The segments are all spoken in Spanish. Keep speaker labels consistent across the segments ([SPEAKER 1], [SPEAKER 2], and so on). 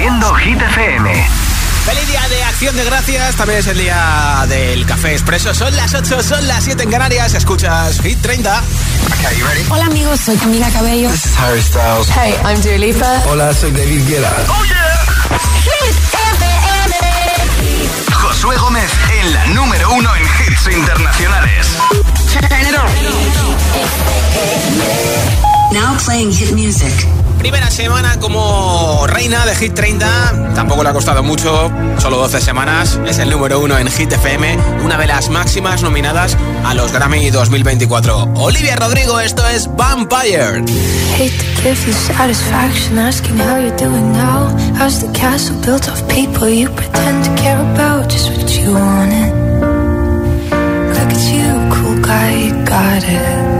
[SPEAKER 1] Produciendo Hit FM.
[SPEAKER 2] Feliz día de acción de gracias, también es el día del café expreso. Son las 8, son las 7 en Canarias, escuchas Hit 30.
[SPEAKER 3] Hola amigos, soy Camila Cabello.
[SPEAKER 4] This is Harry Styles.
[SPEAKER 3] Hey, I'm Dua Lipa.
[SPEAKER 4] Hola, soy David Guetta.
[SPEAKER 1] Oh yeah.
[SPEAKER 3] Hit
[SPEAKER 1] FM. Josué Gómez en la número uno en hits internacionales.
[SPEAKER 5] Now playing hit music.
[SPEAKER 2] Primera semana como reina de Hit 30, tampoco le ha costado mucho, solo 12 semanas, es el número uno en Hit FM, una de las máximas nominadas a los Grammy 2024. Olivia Rodrigo, esto es Vampire.
[SPEAKER 6] Hate to give you satisfaction asking how you're doing now. How's the castle built of people you pretend to care about? Just what you wanted. Look at you, cool guy, you got it.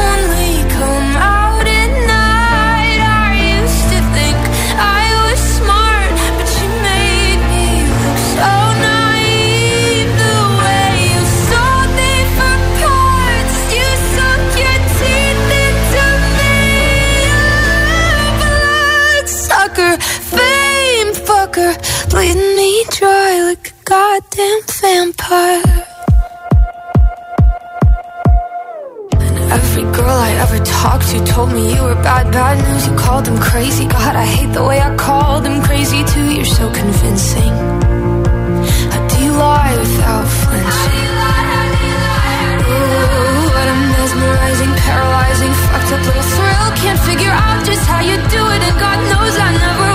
[SPEAKER 6] goddamn vampire. And every girl I ever talked to told me you were bad, bad news. You called them crazy. God, I hate the way I called them crazy too. You're so convincing. How do lie without flinching? Ooh, what a mesmerizing, paralyzing, fucked up little thrill. Can't figure out just how you do it, and God knows I never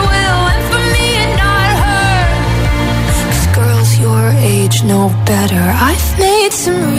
[SPEAKER 6] age know better. I've made some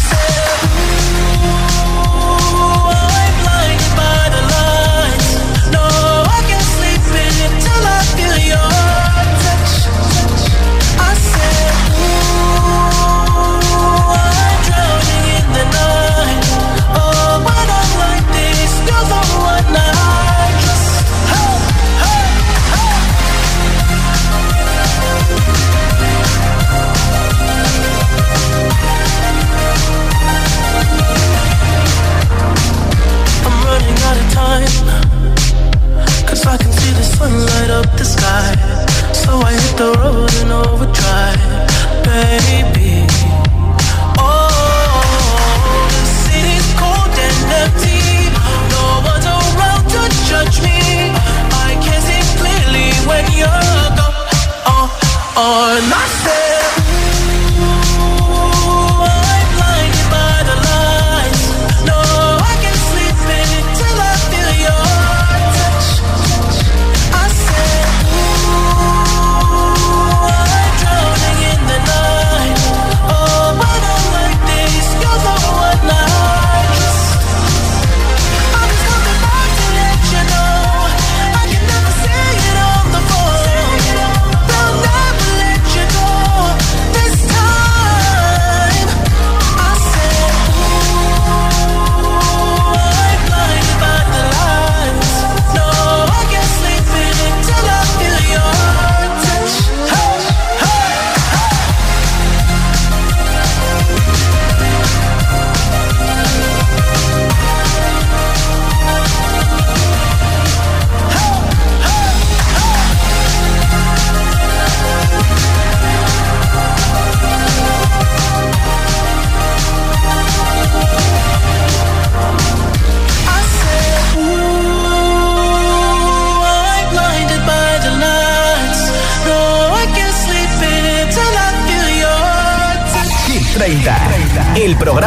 [SPEAKER 7] ones light up the sky. So I hit the road in overdrive, baby. Oh, the city's cold and empty. No around to judge me. I can see clearly when you're gone. Oh, oh, and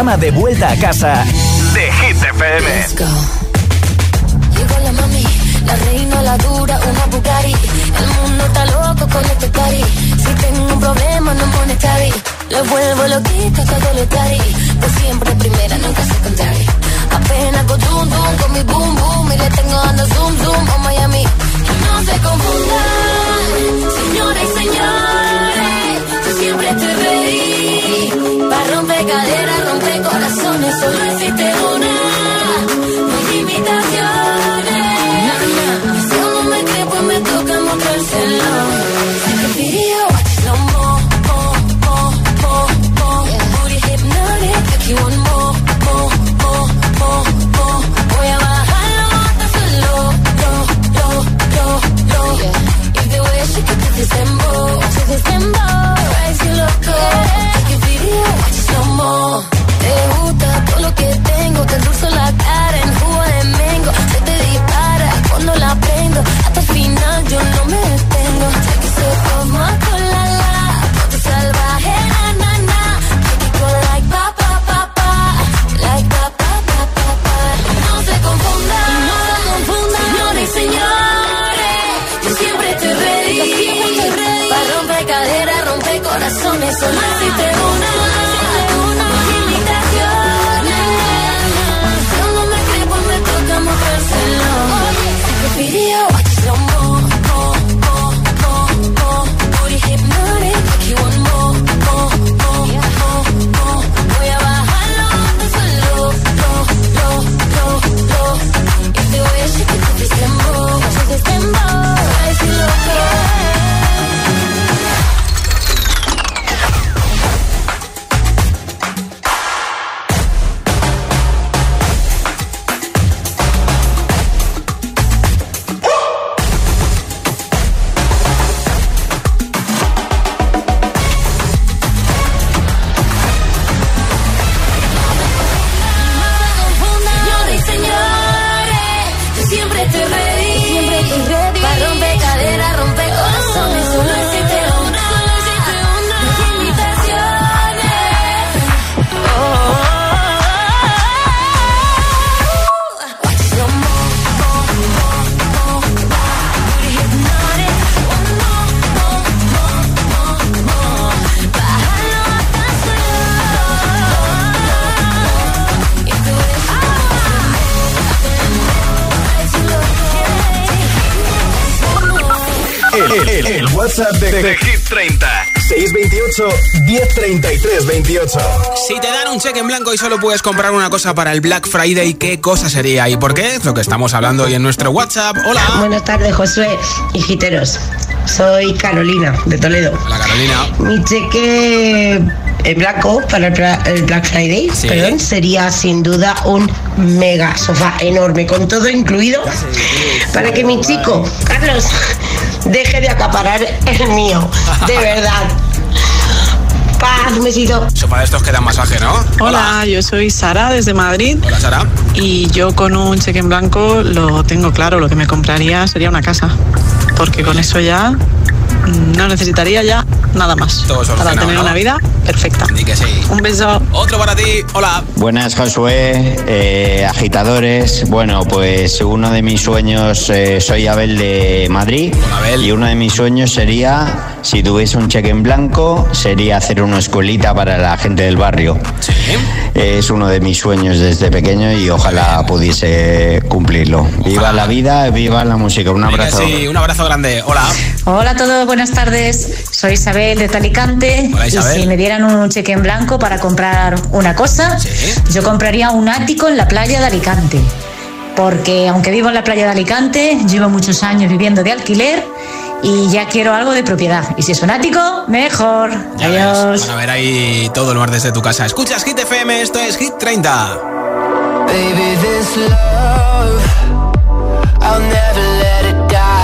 [SPEAKER 1] programa de vuelta a casa de Hit FM.
[SPEAKER 8] Let's go. Llegó la mami, la reina, la dura, una Bugatti. El mundo está loco con este cari. Si tengo un problema, no pone cari. Lo vuelvo loquito todo lo cari. Pues siempre primera, nunca secondary. Apenas con zoom, zoom, con mi boom, boom. Y le tengo dando zoom, zoom, a Miami. Y no se confundan, de,
[SPEAKER 1] Hit 30. 628 1033 28.
[SPEAKER 2] Si te dan un cheque en blanco y solo puedes comprar una cosa para el Black Friday, ¿qué cosa sería y por qué? Es lo que estamos hablando hoy en nuestro WhatsApp. Hola.
[SPEAKER 5] Buenas tardes, Josué y Giteros. Soy Carolina, de Toledo.
[SPEAKER 2] Hola, Carolina.
[SPEAKER 5] Mi cheque el blanco para el, Black Friday, perdón, sería sin duda un mega sofá enorme, con todo incluido, para que mi chico, Carlos, deje de acaparar el mío, de verdad. Paz, un besito.
[SPEAKER 2] Sofá de estos que dan masaje, ¿no?
[SPEAKER 9] Hola, yo soy Sara desde Madrid.
[SPEAKER 2] Hola, Sara.
[SPEAKER 9] Y yo con un cheque en blanco lo tengo claro, lo que me compraría sería una casa. Porque con eso ya no necesitaría ya nada más para tener una vida perfecta. Un beso.
[SPEAKER 2] Otro para ti. Hola.
[SPEAKER 10] Buenas, Josué. Eh, agitadores. Bueno, pues uno de mis sueños, eh, soy Abel de Madrid. Y uno de mis sueños sería, si tuviese un cheque en blanco, sería hacer una escuelita para la gente del barrio.
[SPEAKER 2] Sí.
[SPEAKER 10] Es uno de mis sueños desde pequeño y ojalá pudiese cumplirlo. Viva la vida, viva la música. Un abrazo.
[SPEAKER 2] Sí, un abrazo grande. Hola.
[SPEAKER 11] Hola a todos, buenas tardes. Soy Isabel de Talicante.
[SPEAKER 2] Hola, Isabel.
[SPEAKER 11] Y si me dieran un cheque en blanco para comprar una cosa, yo compraría un ático en la playa de Alicante. Porque aunque vivo en la playa de Alicante, llevo muchos años viviendo de alquiler y ya quiero algo de propiedad. Y si es un ático, mejor. Adiós.
[SPEAKER 2] a ver ahí todo el mar desde tu casa. Escuchas Hit FM, esto es Hit 30.
[SPEAKER 12] Baby, this love, I'll never let it die.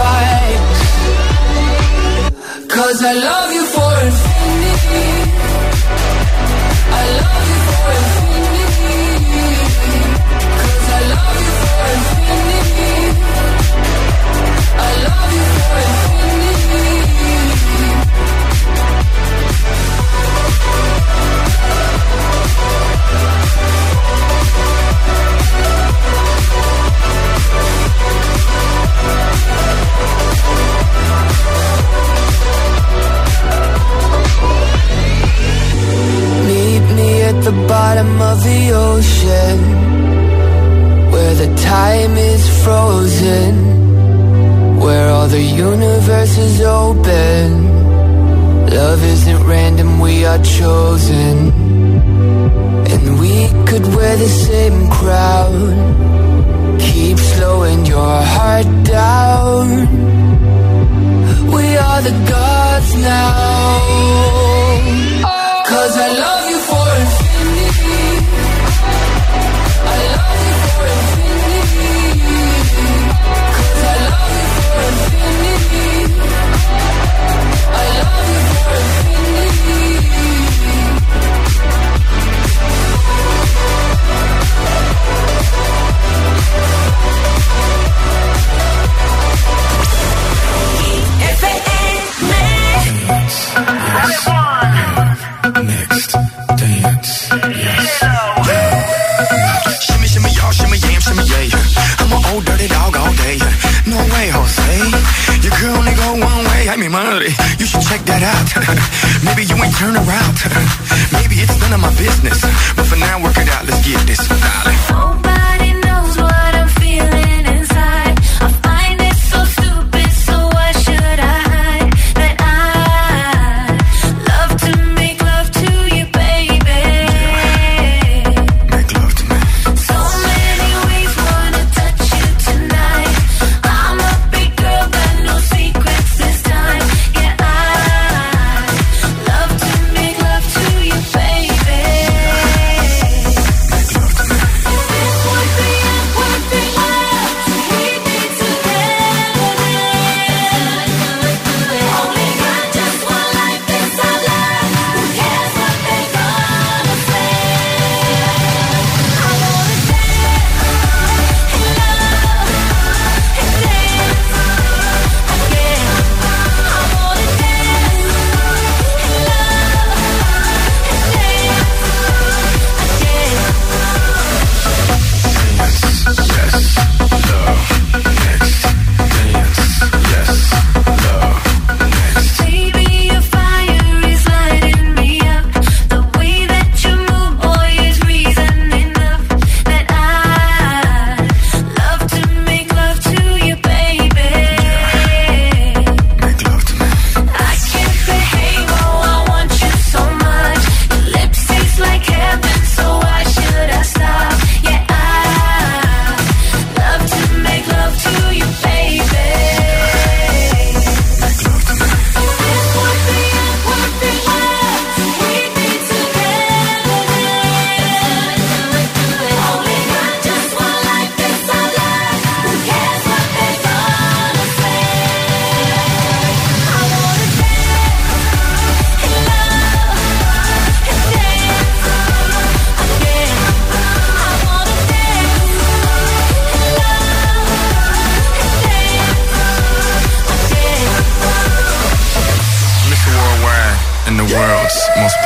[SPEAKER 12] fight.
[SPEAKER 13] Cause I love you for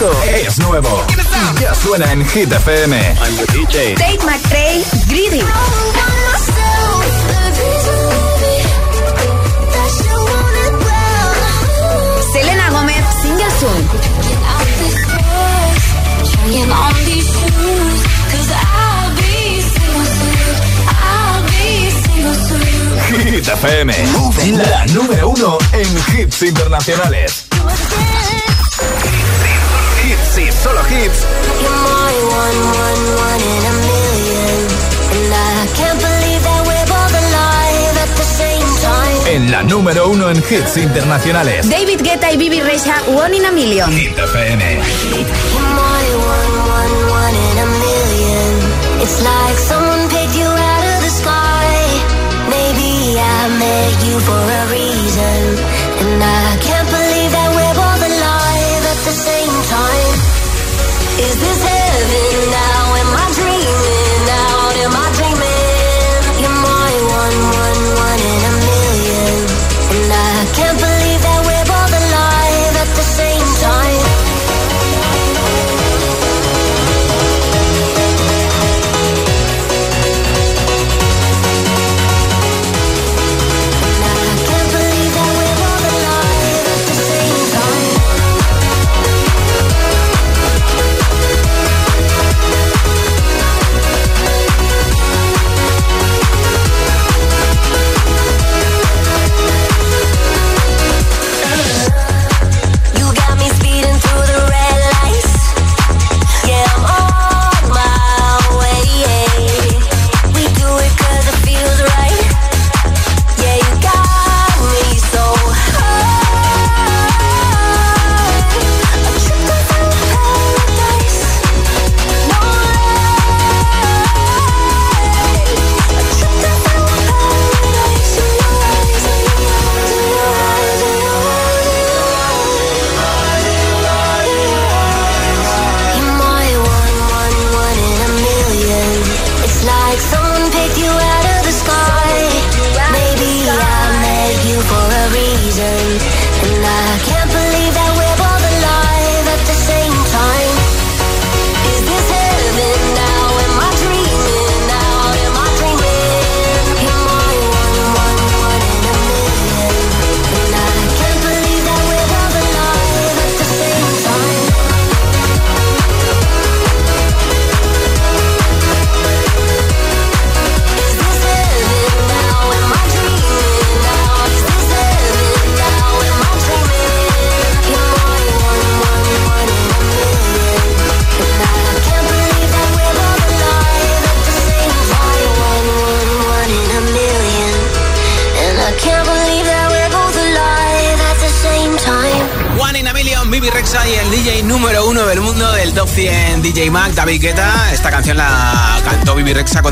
[SPEAKER 1] Esto es nuevo. Ya suena en Hit FM. I'm the DJ.
[SPEAKER 3] Tate McRae, Greedy. Selena Gomez, Single Soon.
[SPEAKER 1] Hit FM, la número uno en hits internacionales. Solo hits. En la número uno en hits internacionales.
[SPEAKER 3] David Guetta y Bibi Rexa, One in a Million.
[SPEAKER 1] Hit FM.
[SPEAKER 8] It's like someone picked you out of the sky. Maybe I met you for a reason.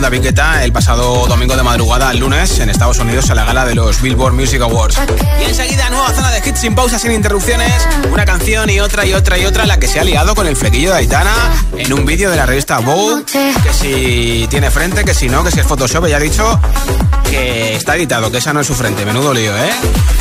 [SPEAKER 2] David Guetta el pasado domingo de madrugada, el lunes, en Estados Unidos, a la gala de los Billboard Music Awards. Y enseguida, nueva zona de hits sin pausas, sin interrupciones. Una canción y otra y otra y otra, la que se ha liado con el flequillo de Aitana en un vídeo de la revista Vogue. Que si tiene frente, que si no, que si es Photoshop, ya ha dicho que está editado, que esa no es su frente. Menudo lío, ¿eh?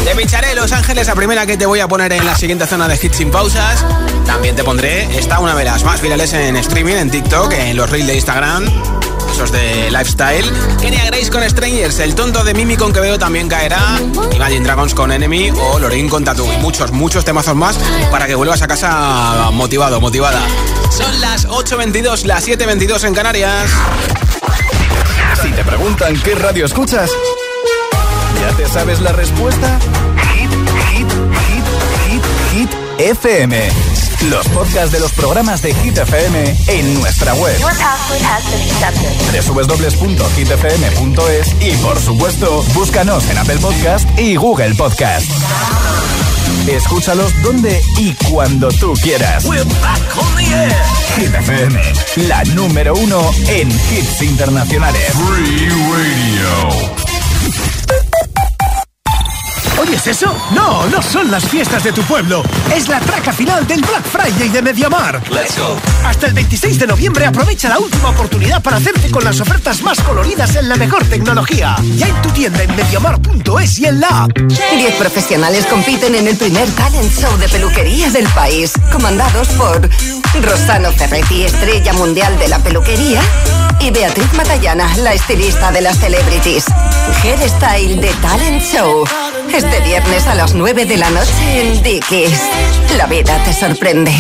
[SPEAKER 2] Te pincharé Los Ángeles, la primera que te voy a poner en la siguiente zona de hits sin pausas. También te pondré esta, una de las más virales en streaming, en TikTok, en los reels de Instagram. De lifestyle. Kenya Grace con Strangers, el tonto de Mimi con Quevedo también caerá. Imagine Dragons con Enemy o Lorin con Tattoo. Y muchos, muchos temazos más para que vuelvas a casa motivado, motivada. Son las 8.22, las 7.22 en Canarias.
[SPEAKER 1] Si te preguntan qué radio escuchas, ¿ya te sabes la respuesta? Hit, FM. Los podcasts de los programas de Hit FM en nuestra web. www.hitfm.es y por supuesto, búscanos en Apple Podcast y Google Podcast. Escúchalos donde y cuando tú quieras. Hit FM, la número uno en hits internacionales. Free Radio.
[SPEAKER 14] ¿Oyes eso? No, no son las fiestas de tu pueblo. Es la traca final del Black Friday de Mediamar.
[SPEAKER 15] Let's go.
[SPEAKER 14] Hasta el 26 de noviembre aprovecha la última oportunidad para hacerte con las ofertas más coloridas en la mejor tecnología. Ya en tu tienda en mediamar.es y en la app.
[SPEAKER 16] Diez profesionales compiten en el primer talent show de peluquería del país, comandados por Rosano Ferretti, estrella mundial de la peluquería, y Beatriz Matallana, la estilista de las celebrities. Hairstyle de Talent Show. Este viernes a las 9 de la noche en Dickies. La vida te sorprende.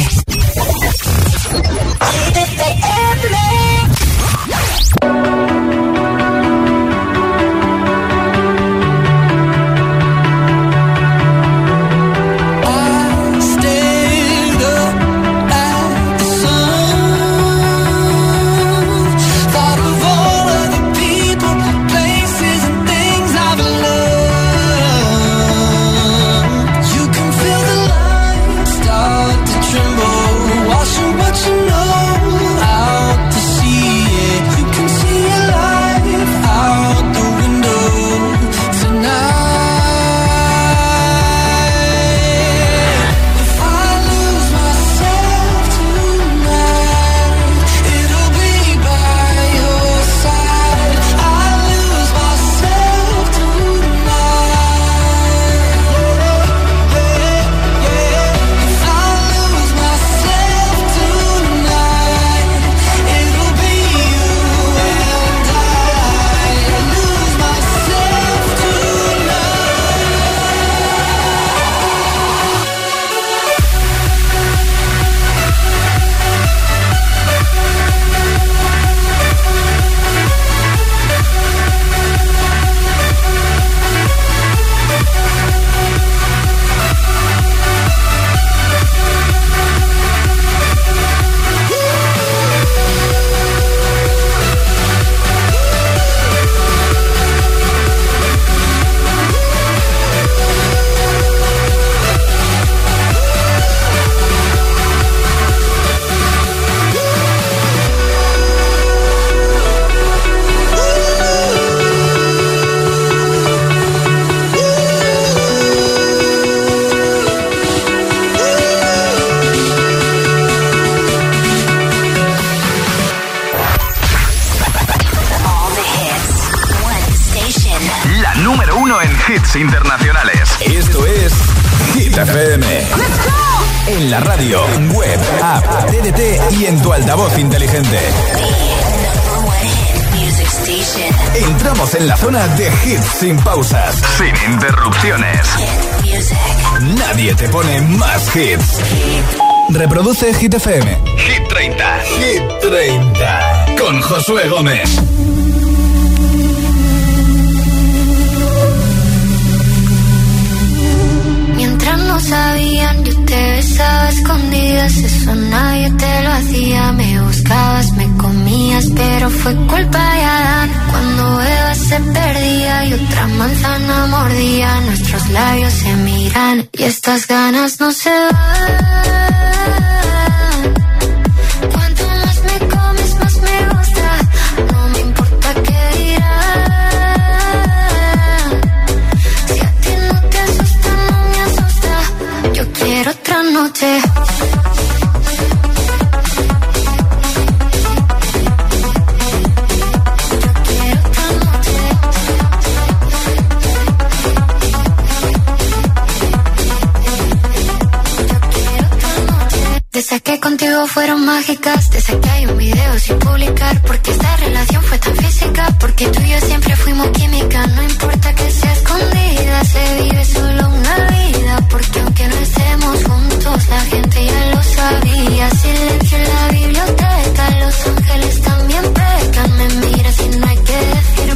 [SPEAKER 1] Hit FM. Hit 30. Hit 30. Con Josué Gómez.
[SPEAKER 17] Mientras no sabían, yo te besaba escondidas. Eso nadie te lo hacía. Me buscabas, me comías, pero fue culpa de Adán. Cuando Eva se perdía y otra manzana mordía, nuestros labios se miran y estas ganas no se van. Fueron mágicas, de esas que hay un video sin publicar, porque esta relación fue tan física, porque tú y yo siempre fuimos química, no importa que sea escondida, se vive solo una vida, porque aunque no estemos juntos, la gente ya lo sabía, silencio en la biblioteca, los ángeles también pecan, me miras y no hay que
[SPEAKER 6] el,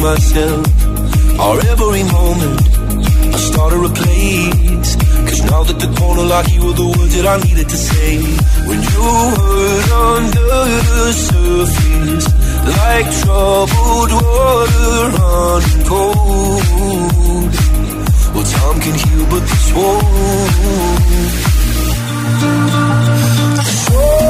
[SPEAKER 18] myself. Or every moment I started a place Cause now that the corner locked You were the words that I needed to say. When you hurt under the surface Like troubled water running cold. Well time can heal but this won't. So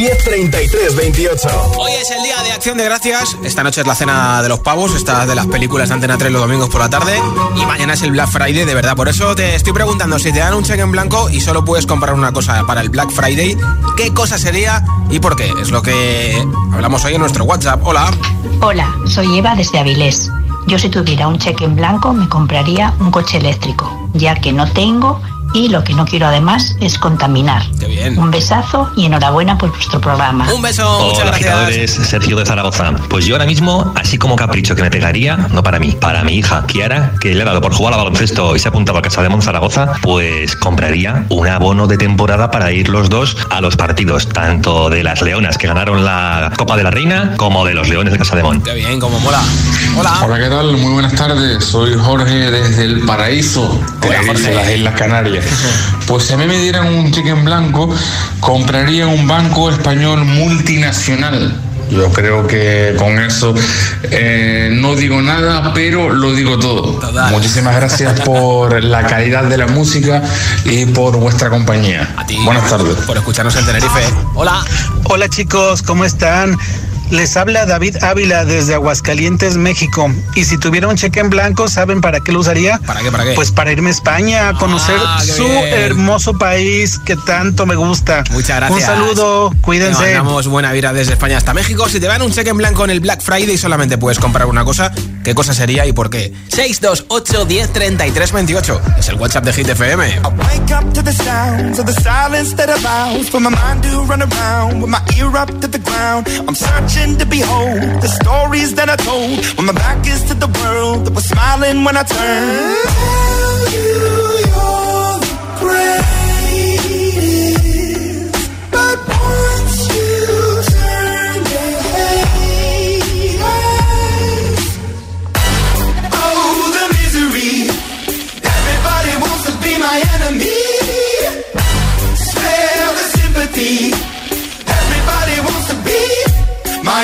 [SPEAKER 1] 628 1033 28.
[SPEAKER 2] Hoy es el día de acción de gracias. Esta noche es la cena de los pavos, esta de las películas de Antena 3 los domingos por la tarde. Y mañana es el Black Friday, de verdad. Por eso te estoy preguntando si te dan un cheque en blanco y solo puedes comprar una cosa para el Black Friday, ¿qué cosa sería y por qué? Es lo que hablamos hoy en nuestro WhatsApp. Hola.
[SPEAKER 19] Hola, soy Eva desde Avilés. Yo si tuviera un cheque en blanco me compraría un coche eléctrico, ya que no tengo y lo que no quiero además es contaminar.
[SPEAKER 2] Qué bien.
[SPEAKER 19] Un besazo y enhorabuena por vuestro programa.
[SPEAKER 2] Un beso, muchas
[SPEAKER 20] Hola,
[SPEAKER 2] gracias.
[SPEAKER 20] agitadores, Sergio de Zaragoza. Pues yo ahora mismo, así como capricho que me pegaría, no para mí, para mi hija, Kiara, que le ha dado por jugar al baloncesto y se ha apuntado a Casa de Mon Zaragoza, pues compraría un abono de temporada para ir los dos a los partidos, tanto de las Leonas que ganaron la Copa de la Reina, como de los Leones de Casa de Mon.
[SPEAKER 2] Qué bien, como mola. Hola.
[SPEAKER 21] Hola, ¿qué tal? Muy buenas tardes. Soy Jorge desde el paraíso de las Islas- las Islas Canarias. Pues si a mí me dieran un cheque en blanco, compraría un banco español multinacional. Yo creo que con eso eh, no digo nada, pero lo digo todo. Muchísimas gracias por la calidad de la música y por vuestra compañía. Buenas tardes.
[SPEAKER 2] Por escucharnos en Tenerife. Hola.
[SPEAKER 22] Hola chicos, ¿cómo están? Les habla David Ávila desde Aguascalientes, México. Y si tuviera un cheque en blanco, ¿saben para qué lo usaría?
[SPEAKER 2] ¿Para qué? ¿Para qué?
[SPEAKER 22] Pues para irme a España a conocer
[SPEAKER 2] Ah,
[SPEAKER 22] su
[SPEAKER 2] bien.
[SPEAKER 22] hermoso país que tanto me gusta.
[SPEAKER 2] Muchas gracias.
[SPEAKER 22] Un saludo,
[SPEAKER 2] Te
[SPEAKER 22] cuídense.
[SPEAKER 2] mandamos buena vida desde España hasta México. Si te dan un cheque en blanco en el Black Friday, solamente puedes comprar una cosa. ¿Qué cosa sería y por qué? 628 10 33 28. Es el WhatsApp de Hit FM.
[SPEAKER 23] Wake up to the sounds of the silence that allows for my mind to run around with my ear up to the ground. I'm searching to behold the stories that I told when my back is to the world that was smiling when I turned. Tell you you're the greatest,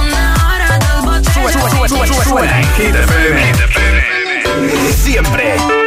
[SPEAKER 6] Una hora, dos botellas.
[SPEAKER 1] suena en Hit FM. Siempre.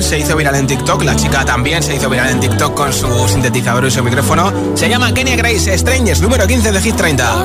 [SPEAKER 2] Se
[SPEAKER 17] hizo viral en TikTok, la chica también se hizo viral en TikTok con su sintetizador y su micrófono. Se llama Kenya Grace Strangers, número 15 de Hit 30.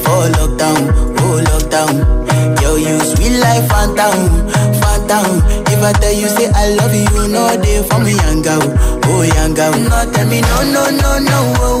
[SPEAKER 18] Oh lockdown, oh lockdown. Yo, you sweet life, phantom, phantom. If I tell you say I love you, no day for
[SPEAKER 24] me,
[SPEAKER 18] young girl, oh young girl. No, tell me no, no, no, no. Oh.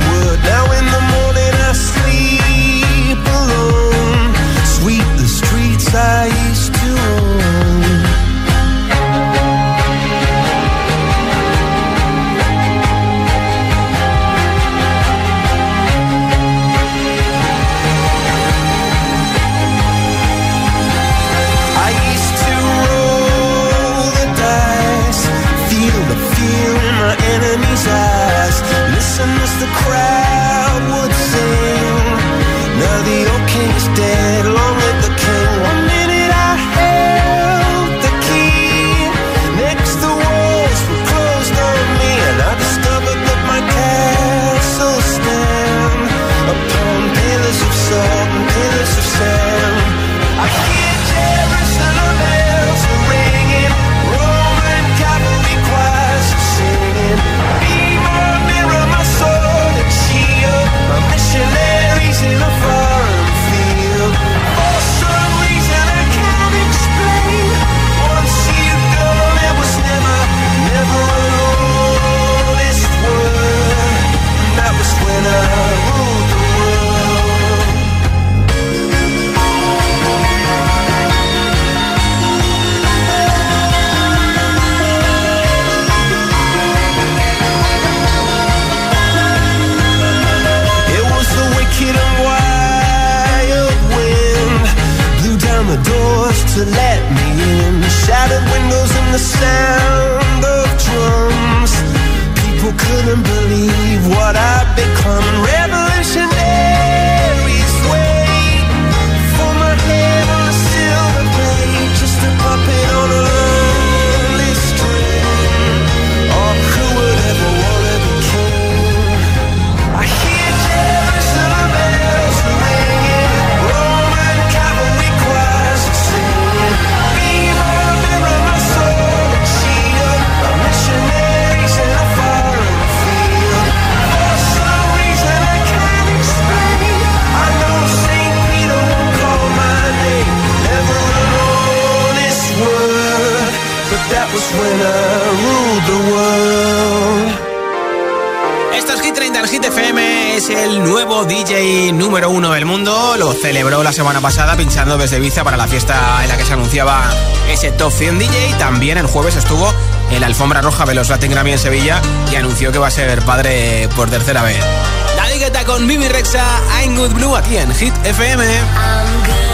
[SPEAKER 8] celebró la semana pasada pinchando desde Ibiza para la fiesta en la que se anunciaba ese Top 100 DJ. También el jueves estuvo en la alfombra roja de los Latin Grammy en Sevilla y anunció que va a ser padre por tercera vez. La Guetta con Mimi Rexa, I'm Good Blue aquí en Hit FM.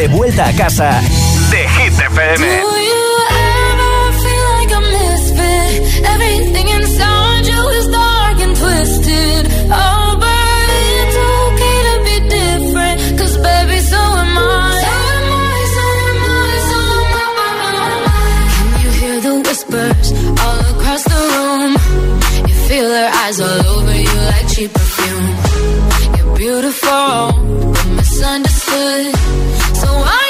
[SPEAKER 1] de vuelta a casa de Hit FM.
[SPEAKER 13] Do you ever feel like a misfit? Everything inside you is dark and twisted. Oh, but it's okay to be baby, so am I. So am I, so am I, so am I. Can you hear the whispers all across the room? You feel eyes all over you like cheap perfume. You're beautiful, but misunderstood
[SPEAKER 18] good. So I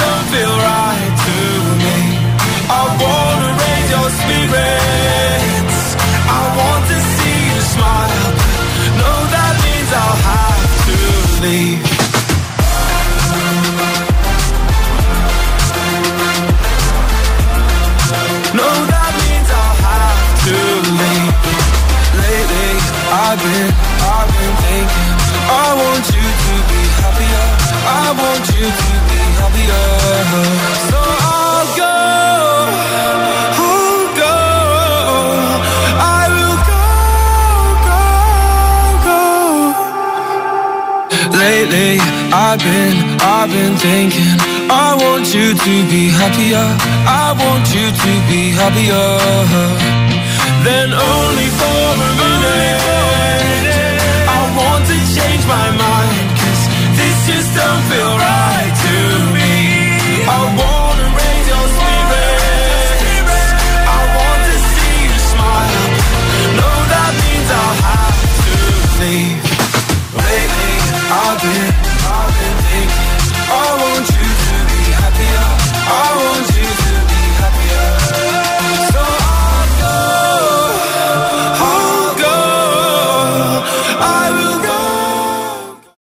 [SPEAKER 18] don't feel right to me. I wanna raise your spirits. I want to see you smile. That means I'll have to leave. That means I'll have to leave. Lately, I've been, I've been thinking. I want you to be happier. I want you to Lately, I've been, I've been thinking I want you to be happier. I want you to be happier. Then only for a minute I want to change my mind